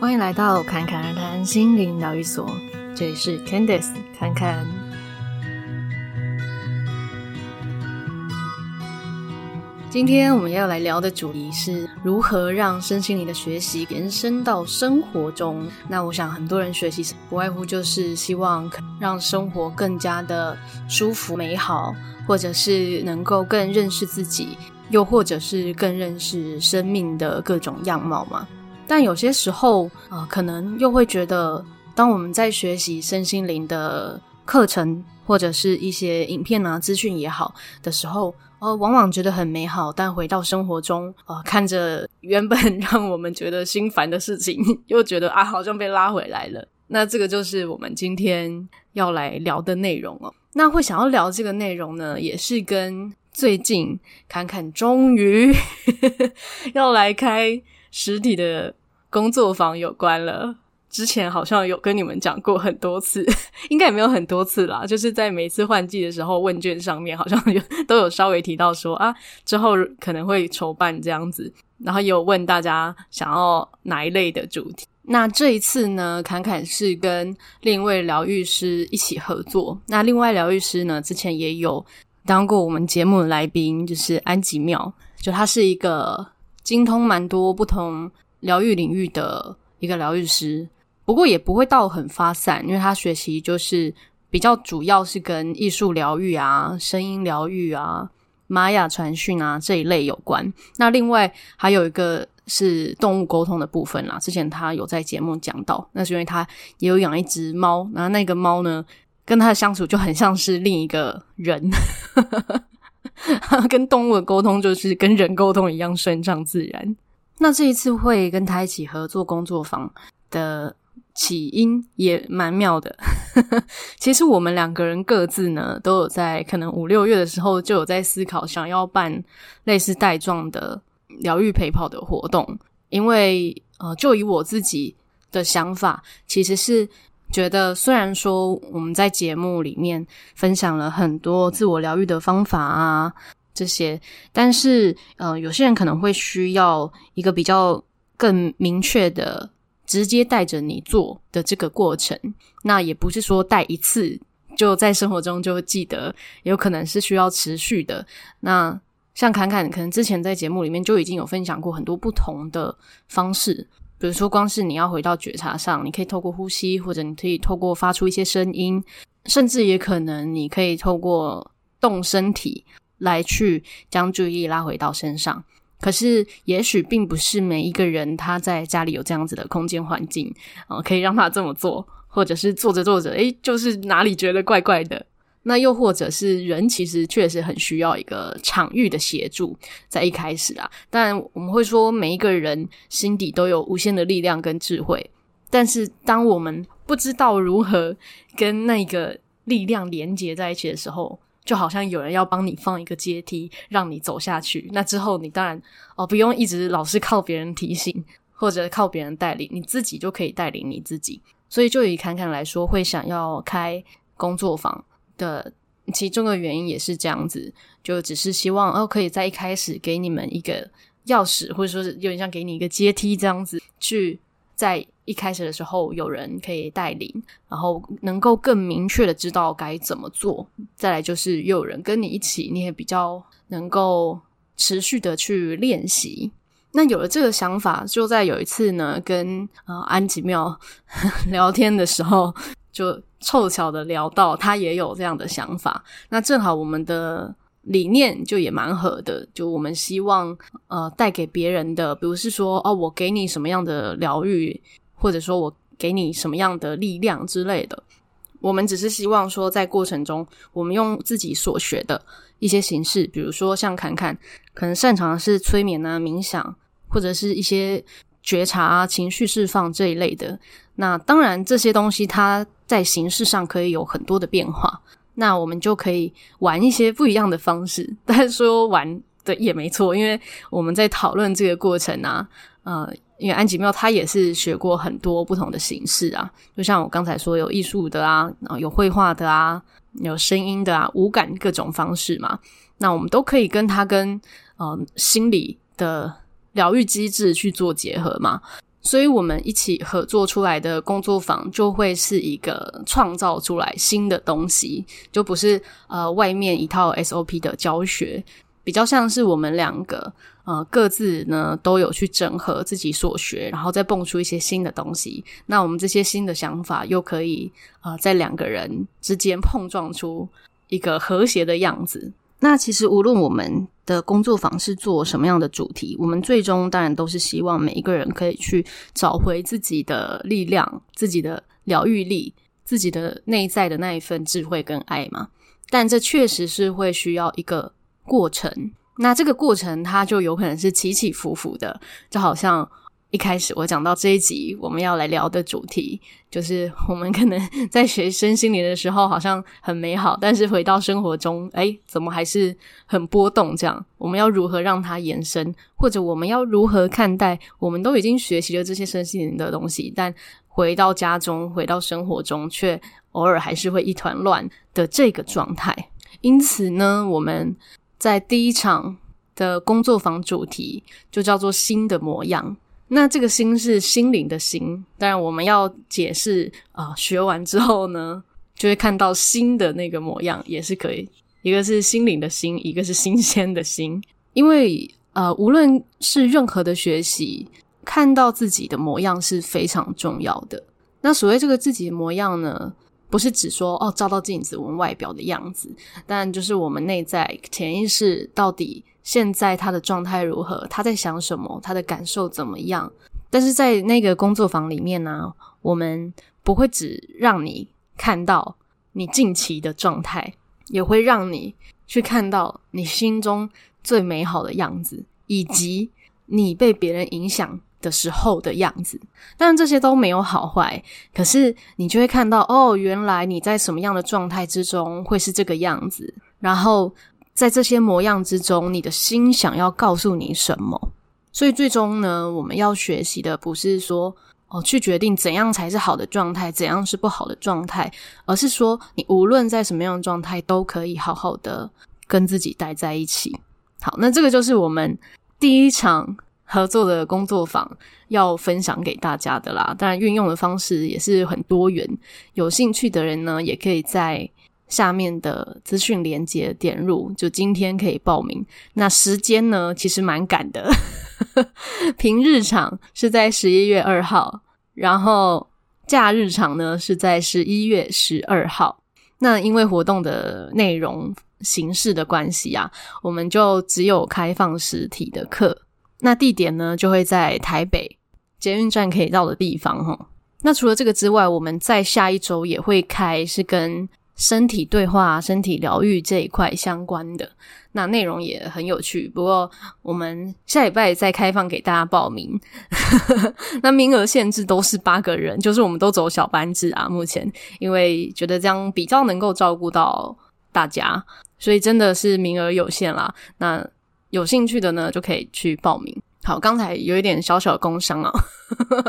欢迎来到侃侃而谈心灵疗愈所，这里是 Candice 侃侃。今天我们要来聊的主题是如何让身心灵的学习延伸到生活中。那我想很多人学习不外乎就是希望让生活更加的舒服美好，或者是能够更认识自己，又或者是更认识生命的各种样貌嘛。但有些时候，呃，可能又会觉得，当我们在学习身心灵的课程或者是一些影片啊、资讯也好的时候，呃，往往觉得很美好，但回到生活中，呃，看着原本让我们觉得心烦的事情，又觉得啊，好像被拉回来了。那这个就是我们今天要来聊的内容哦。那会想要聊这个内容呢，也是跟最近侃侃终于 要来开实体的。工作坊有关了，之前好像有跟你们讲过很多次，应该也没有很多次啦，就是在每次换季的时候，问卷上面好像有都有稍微提到说啊，之后可能会筹办这样子，然后也有问大家想要哪一类的主题。那这一次呢，侃侃是跟另一位疗愈师一起合作。那另外疗愈师呢，之前也有当过我们节目的来宾，就是安吉妙，就他是一个精通蛮多不同。疗愈领域的一个疗愈师，不过也不会到很发散，因为他学习就是比较主要是跟艺术疗愈啊、声音疗愈啊、玛雅传讯啊这一类有关。那另外还有一个是动物沟通的部分啦，之前他有在节目讲到，那是因为他也有养一只猫，然后那个猫呢跟他的相处就很像是另一个人，跟动物的沟通就是跟人沟通一样顺畅自然。那这一次会跟他一起合作工作坊的起因也蛮妙的。其实我们两个人各自呢都有在可能五六月的时候就有在思考，想要办类似带状的疗愈陪跑的活动。因为呃，就以我自己的想法，其实是觉得虽然说我们在节目里面分享了很多自我疗愈的方法啊。这些，但是，呃，有些人可能会需要一个比较更明确的、直接带着你做的这个过程。那也不是说带一次就在生活中就记得，有可能是需要持续的。那像侃侃，可能之前在节目里面就已经有分享过很多不同的方式，比如说，光是你要回到觉察上，你可以透过呼吸，或者你可以透过发出一些声音，甚至也可能你可以透过动身体。来去将注意力拉回到身上，可是也许并不是每一个人他在家里有这样子的空间环境，呃，可以让他这么做，或者是做着做着，诶，就是哪里觉得怪怪的。那又或者是人其实确实很需要一个场域的协助，在一开始啊，但我们会说每一个人心底都有无限的力量跟智慧，但是当我们不知道如何跟那个力量连接在一起的时候，就好像有人要帮你放一个阶梯，让你走下去。那之后，你当然哦，不用一直老是靠别人提醒，或者靠别人带领，你自己就可以带领你自己。所以，就以侃侃来说，会想要开工作坊的其中的原因也是这样子，就只是希望哦，可以在一开始给你们一个钥匙，或者说是有点像给你一个阶梯这样子去。在一开始的时候，有人可以带领，然后能够更明确的知道该怎么做。再来就是又有人跟你一起，你也比较能够持续的去练习。那有了这个想法，就在有一次呢，跟呃安吉妙 聊天的时候，就凑巧的聊到他也有这样的想法。那正好我们的。理念就也蛮合的，就我们希望呃带给别人的，比如是说哦，我给你什么样的疗愈，或者说我给你什么样的力量之类的。我们只是希望说，在过程中，我们用自己所学的一些形式，比如说像侃侃可能擅长的是催眠啊、冥想，或者是一些觉察啊、情绪释放这一类的。那当然这些东西它在形式上可以有很多的变化。那我们就可以玩一些不一样的方式，但是说玩的也没错，因为我们在讨论这个过程啊，呃，因为安吉妙他也是学过很多不同的形式啊，就像我刚才说有艺术的啊，然后有绘画的啊，有声音的啊，五感各种方式嘛，那我们都可以跟他跟呃心理的疗愈机制去做结合嘛。所以我们一起合作出来的工作坊就会是一个创造出来新的东西，就不是呃外面一套 SOP 的教学，比较像是我们两个呃各自呢都有去整合自己所学，然后再蹦出一些新的东西。那我们这些新的想法又可以呃在两个人之间碰撞出一个和谐的样子。那其实无论我们的工作坊是做什么样的主题，我们最终当然都是希望每一个人可以去找回自己的力量、自己的疗愈力、自己的内在的那一份智慧跟爱嘛。但这确实是会需要一个过程，那这个过程它就有可能是起起伏伏的，就好像。一开始我讲到这一集我们要来聊的主题，就是我们可能 在学身心灵的时候好像很美好，但是回到生活中，诶，怎么还是很波动？这样我们要如何让它延伸，或者我们要如何看待？我们都已经学习了这些身心灵的东西，但回到家中，回到生活中，却偶尔还是会一团乱的这个状态。因此呢，我们在第一场的工作坊主题就叫做“新的模样”。那这个心是心灵的心，当然我们要解释啊、呃，学完之后呢，就会看到心的那个模样，也是可以。一个是心灵的心，一个是新鲜的心。因为呃，无论是任何的学习，看到自己的模样是非常重要的。那所谓这个自己的模样呢，不是指说哦，照到镜子我们外表的样子，但就是我们内在潜意识到底。现在他的状态如何？他在想什么？他的感受怎么样？但是在那个工作坊里面呢，我们不会只让你看到你近期的状态，也会让你去看到你心中最美好的样子，以及你被别人影响的时候的样子。但这些都没有好坏，可是你就会看到，哦，原来你在什么样的状态之中会是这个样子，然后。在这些模样之中，你的心想要告诉你什么？所以最终呢，我们要学习的不是说哦，去决定怎样才是好的状态，怎样是不好的状态，而是说你无论在什么样的状态，都可以好好的跟自己待在一起。好，那这个就是我们第一场合作的工作坊要分享给大家的啦。当然，运用的方式也是很多元，有兴趣的人呢，也可以在。下面的资讯连接点入，就今天可以报名。那时间呢，其实蛮赶的。平日场是在十一月二号，然后假日场呢是在十一月十二号。那因为活动的内容形式的关系啊，我们就只有开放实体的课。那地点呢就会在台北捷运站可以到的地方哈。那除了这个之外，我们在下一周也会开，是跟身体对话、身体疗愈这一块相关的，那内容也很有趣。不过我们下礼拜再开放给大家报名，那名额限制都是八个人，就是我们都走小班制啊。目前因为觉得这样比较能够照顾到大家，所以真的是名额有限啦。那有兴趣的呢，就可以去报名。好，刚才有一点小小的工伤啊。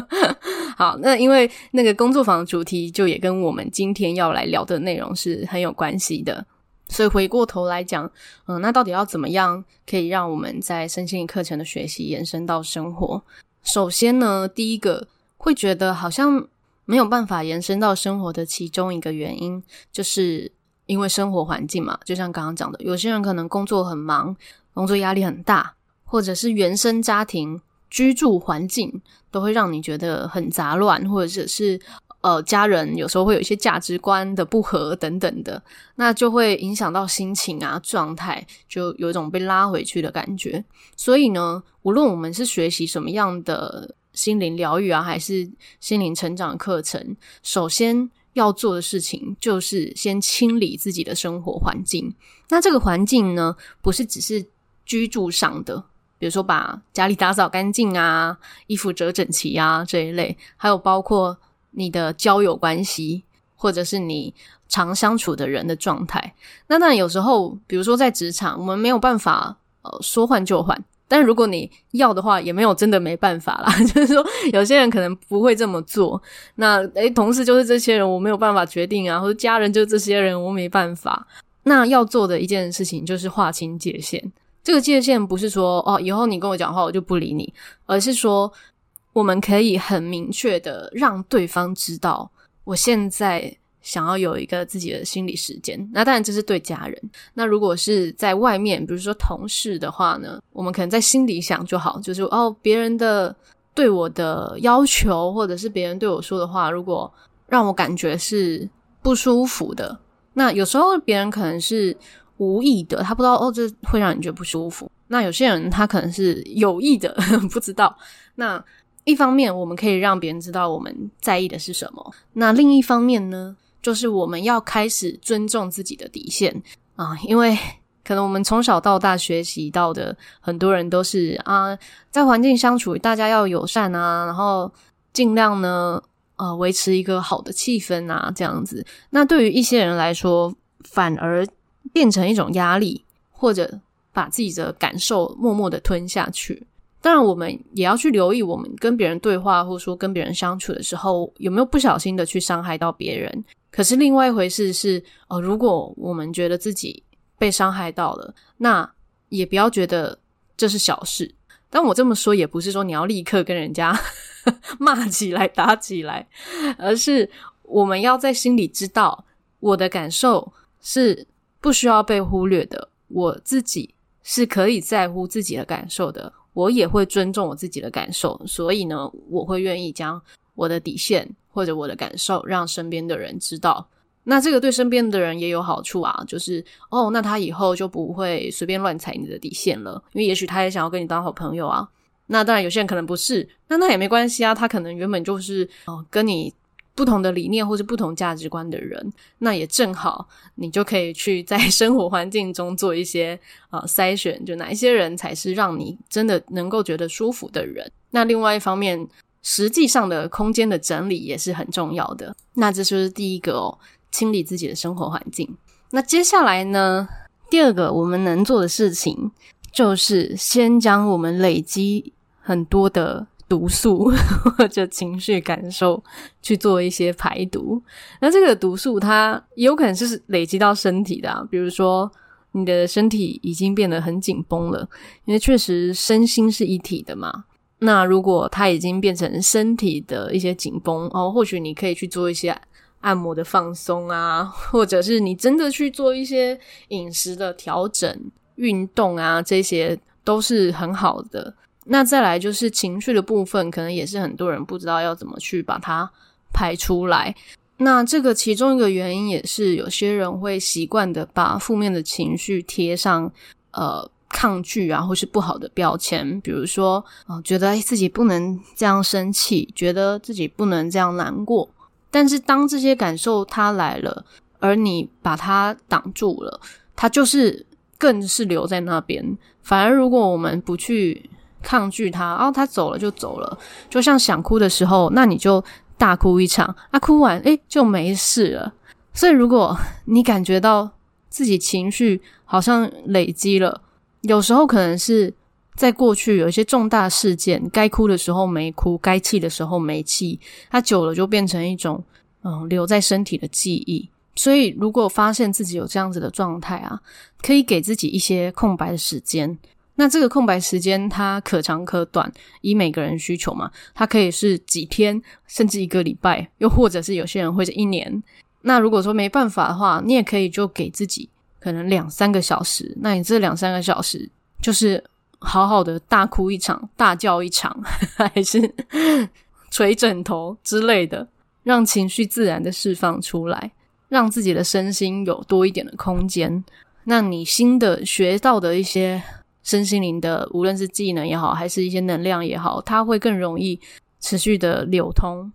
好，那因为那个工作坊的主题就也跟我们今天要来聊的内容是很有关系的，所以回过头来讲，嗯，那到底要怎么样可以让我们在身心灵课程的学习延伸到生活？首先呢，第一个会觉得好像没有办法延伸到生活的其中一个原因，就是因为生活环境嘛，就像刚刚讲的，有些人可能工作很忙，工作压力很大。或者是原生家庭居住环境都会让你觉得很杂乱，或者是呃家人有时候会有一些价值观的不合等等的，那就会影响到心情啊状态，就有一种被拉回去的感觉。所以呢，无论我们是学习什么样的心灵疗愈啊，还是心灵成长课程，首先要做的事情就是先清理自己的生活环境。那这个环境呢，不是只是居住上的。比如说，把家里打扫干净啊，衣服折整齐啊，这一类，还有包括你的交友关系，或者是你常相处的人的状态。那那，有时候，比如说在职场，我们没有办法呃说换就换，但如果你要的话，也没有真的没办法啦。就是说，有些人可能不会这么做。那诶，同事就是这些人，我没有办法决定啊，或者家人就是这些人，我没办法。那要做的一件事情就是划清界限。这个界限不是说哦，以后你跟我讲话我就不理你，而是说我们可以很明确的让对方知道，我现在想要有一个自己的心理时间。那当然这是对家人。那如果是在外面，比如说同事的话呢，我们可能在心里想就好，就是哦，别人的对我的要求，或者是别人对我说的话，如果让我感觉是不舒服的，那有时候别人可能是无意的，他不知道哦，这会让你觉得不舒服。那有些人他可能是有意的，不知道。那一方面，我们可以让别人知道我们在意的是什么。那另一方面呢，就是我们要开始尊重自己的底线啊，因为 可能我们从小到大学习到的很多人都是啊，在环境相处，大家要友善啊，然后尽量呢，呃，维持一个好的气氛啊，这样子。那对于一些人来说，反而变成一种压力，或者把自己的感受默默的吞下去。当然，我们也要去留意，我们跟别人对话，或者说跟别人相处的时候，有没有不小心的去伤害到别人。可是另外一回事是，呃，如果我们觉得自己被伤害到了，那也不要觉得这是小事。但我这么说，也不是说你要立刻跟人家 骂起来、打起来，而是我们要在心里知道，我的感受是不需要被忽略的，我自己是可以在乎自己的感受的。我也会尊重我自己的感受，所以呢，我会愿意将我的底线或者我的感受让身边的人知道。那这个对身边的人也有好处啊，就是哦，那他以后就不会随便乱踩你的底线了，因为也许他也想要跟你当好朋友啊。那当然，有些人可能不是，那那也没关系啊，他可能原本就是哦跟你。不同的理念或是不同价值观的人，那也正好，你就可以去在生活环境中做一些呃筛选，就哪一些人才是让你真的能够觉得舒服的人。那另外一方面，实际上的空间的整理也是很重要的。那这就是第一个哦，清理自己的生活环境。那接下来呢，第二个我们能做的事情，就是先将我们累积很多的。毒素 或者情绪感受去做一些排毒，那这个毒素它也有可能是累积到身体的，比如说你的身体已经变得很紧绷了，因为确实身心是一体的嘛。那如果它已经变成身体的一些紧绷哦，或许你可以去做一些按摩的放松啊，或者是你真的去做一些饮食的调整、运动啊，这些都是很好的。那再来就是情绪的部分，可能也是很多人不知道要怎么去把它排出来。那这个其中一个原因也是有些人会习惯的把负面的情绪贴上呃抗拒啊，或是不好的标签，比如说啊、觉得自己不能这样生气，觉得自己不能这样难过。但是当这些感受它来了，而你把它挡住了，它就是更是留在那边。反而如果我们不去抗拒他，然后他走了就走了，就像想哭的时候，那你就大哭一场，啊，哭完诶就没事了。所以如果你感觉到自己情绪好像累积了，有时候可能是在过去有一些重大事件，该哭的时候没哭，该气的时候没气，它久了就变成一种嗯留在身体的记忆。所以如果发现自己有这样子的状态啊，可以给自己一些空白的时间。那这个空白时间，它可长可短，以每个人需求嘛，它可以是几天，甚至一个礼拜，又或者是有些人会是一年。那如果说没办法的话，你也可以就给自己可能两三个小时。那你这两三个小时，就是好好的大哭一场，大叫一场，还是 捶枕头之类的，让情绪自然的释放出来，让自己的身心有多一点的空间。那你新的学到的一些。身心灵的，无论是技能也好，还是一些能量也好，它会更容易持续的流通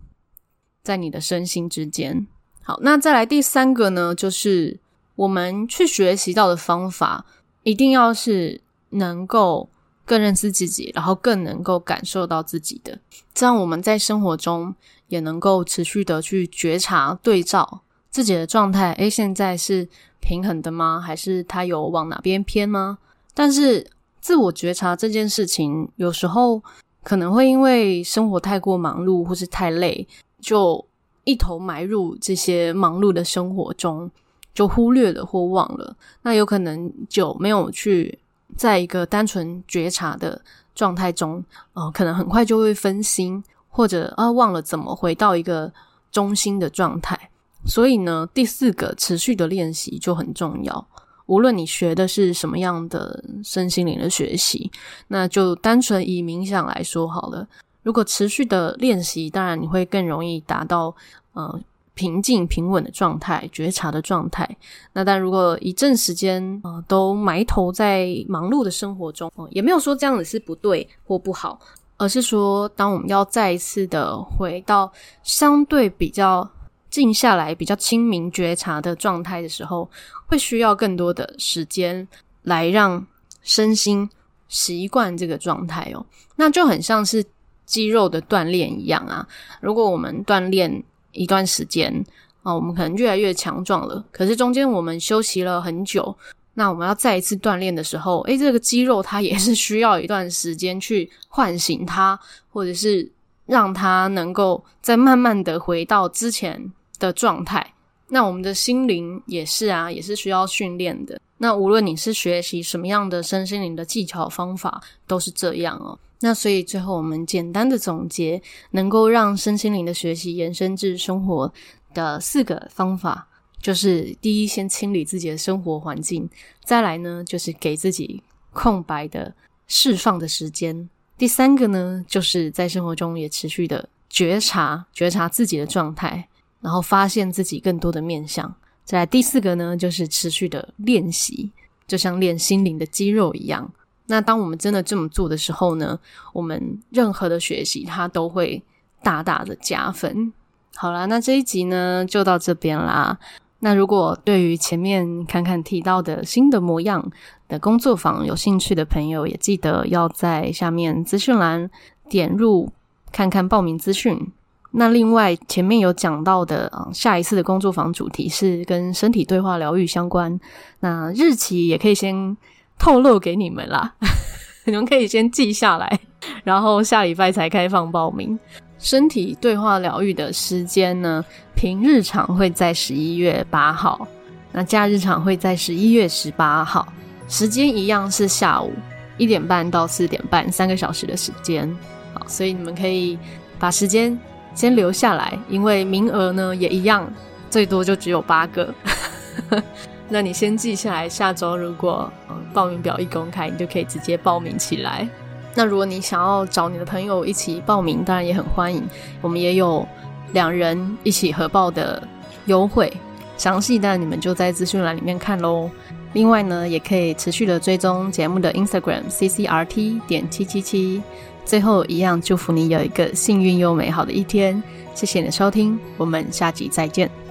在你的身心之间。好，那再来第三个呢，就是我们去学习到的方法，一定要是能够更认识自己，然后更能够感受到自己的，这样我们在生活中也能够持续的去觉察、对照自己的状态。诶，现在是平衡的吗？还是它有往哪边偏吗？但是。自我觉察这件事情，有时候可能会因为生活太过忙碌，或是太累，就一头埋入这些忙碌的生活中，就忽略了或忘了。那有可能就没有去在一个单纯觉察的状态中，呃，可能很快就会分心，或者啊忘了怎么回到一个中心的状态。所以呢，第四个持续的练习就很重要。无论你学的是什么样的身心灵的学习，那就单纯以冥想来说好了。如果持续的练习，当然你会更容易达到呃平静平稳的状态、觉察的状态。那但如果一阵时间呃都埋头在忙碌的生活中，也没有说这样子是不对或不好，而是说当我们要再一次的回到相对比较。静下来，比较清明觉察的状态的时候，会需要更多的时间来让身心习惯这个状态哦。那就很像是肌肉的锻炼一样啊。如果我们锻炼一段时间啊，我们可能越来越强壮了。可是中间我们休息了很久，那我们要再一次锻炼的时候，诶，这个肌肉它也是需要一段时间去唤醒它，或者是让它能够再慢慢的回到之前的状态，那我们的心灵也是啊，也是需要训练的。那无论你是学习什么样的身心灵的技巧方法，都是这样哦。那所以最后我们简单的总结，能够让身心灵的学习延伸至生活的四个方法，就是第一，先清理自己的生活环境；再来呢，就是给自己空白的释放的时间；第三个呢，就是在生活中也持续的觉察，觉察自己的状态。然后发现自己更多的面向。再来第四个呢，就是持续的练习，就像练心灵的肌肉一样。那当我们真的这么做的时候呢，我们任何的学习它都会大大的加分。好啦，那这一集呢就到这边啦。那如果对于前面看看提到的新的模样的工作坊有兴趣的朋友，也记得要在下面资讯栏点入看看报名资讯。那另外前面有讲到的啊，下一次的工作坊主题是跟身体对话疗愈相关。那日期也可以先透露给你们啦，你们可以先记下来，然后下礼拜才开放报名。身体对话疗愈的时间呢，平日场会在十一月八号，那假日场会在十一月十八号，时间一样是下午一点半到四点半，三个小时的时间。好，所以你们可以把时间。先留下来，因为名额呢也一样，最多就只有八个。那你先记下来，下周如果嗯报名表一公开，你就可以直接报名起来。那如果你想要找你的朋友一起报名，当然也很欢迎。我们也有两人一起合报的优惠，详细的你们就在资讯栏里面看喽。另外呢，也可以持续的追踪节目的 Instagram CCRT 点七七七。最后一样，祝福你有一个幸运又美好的一天。谢谢你的收听，我们下集再见。